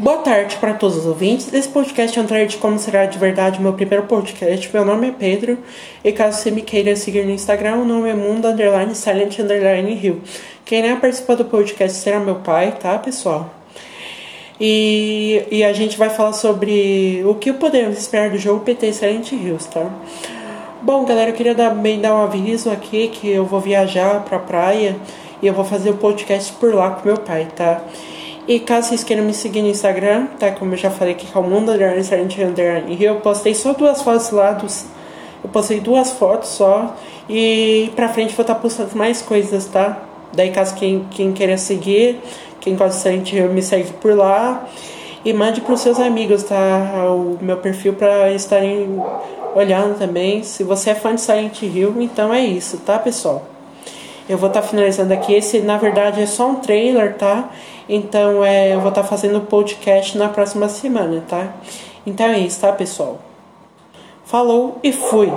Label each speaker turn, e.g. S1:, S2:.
S1: Boa tarde para todos os ouvintes. Esse podcast é um trailer de como será de verdade meu primeiro podcast. Meu nome é Pedro e caso você me queira seguir no Instagram, o nome é Mundo Underline Silent Underline Hill. Quem irá participar do podcast será meu pai, tá, pessoal? E, e a gente vai falar sobre o que podemos esperar do jogo PT Silent Hills, tá? Bom, galera, eu queria também dar um aviso aqui que eu vou viajar pra praia e eu vou fazer o podcast por lá com meu pai, tá? E caso vocês queiram me seguir no Instagram, tá? Como eu já falei aqui, que é o Mundo Underline Underline eu postei só duas fotos lá dos. Eu postei duas fotos só. E pra frente vou estar tá postando mais coisas, tá? Daí caso quem, quem queira seguir, quem gosta de Hill me segue por lá. E mande pros seus amigos, tá? O meu perfil para estarem olhando também. Se você é fã de Silent Hill, então é isso, tá, pessoal? Eu vou estar tá finalizando aqui. Esse, na verdade, é só um trailer, tá? Então, é, eu vou estar tá fazendo podcast na próxima semana, tá? Então é isso, tá, pessoal? Falou e fui!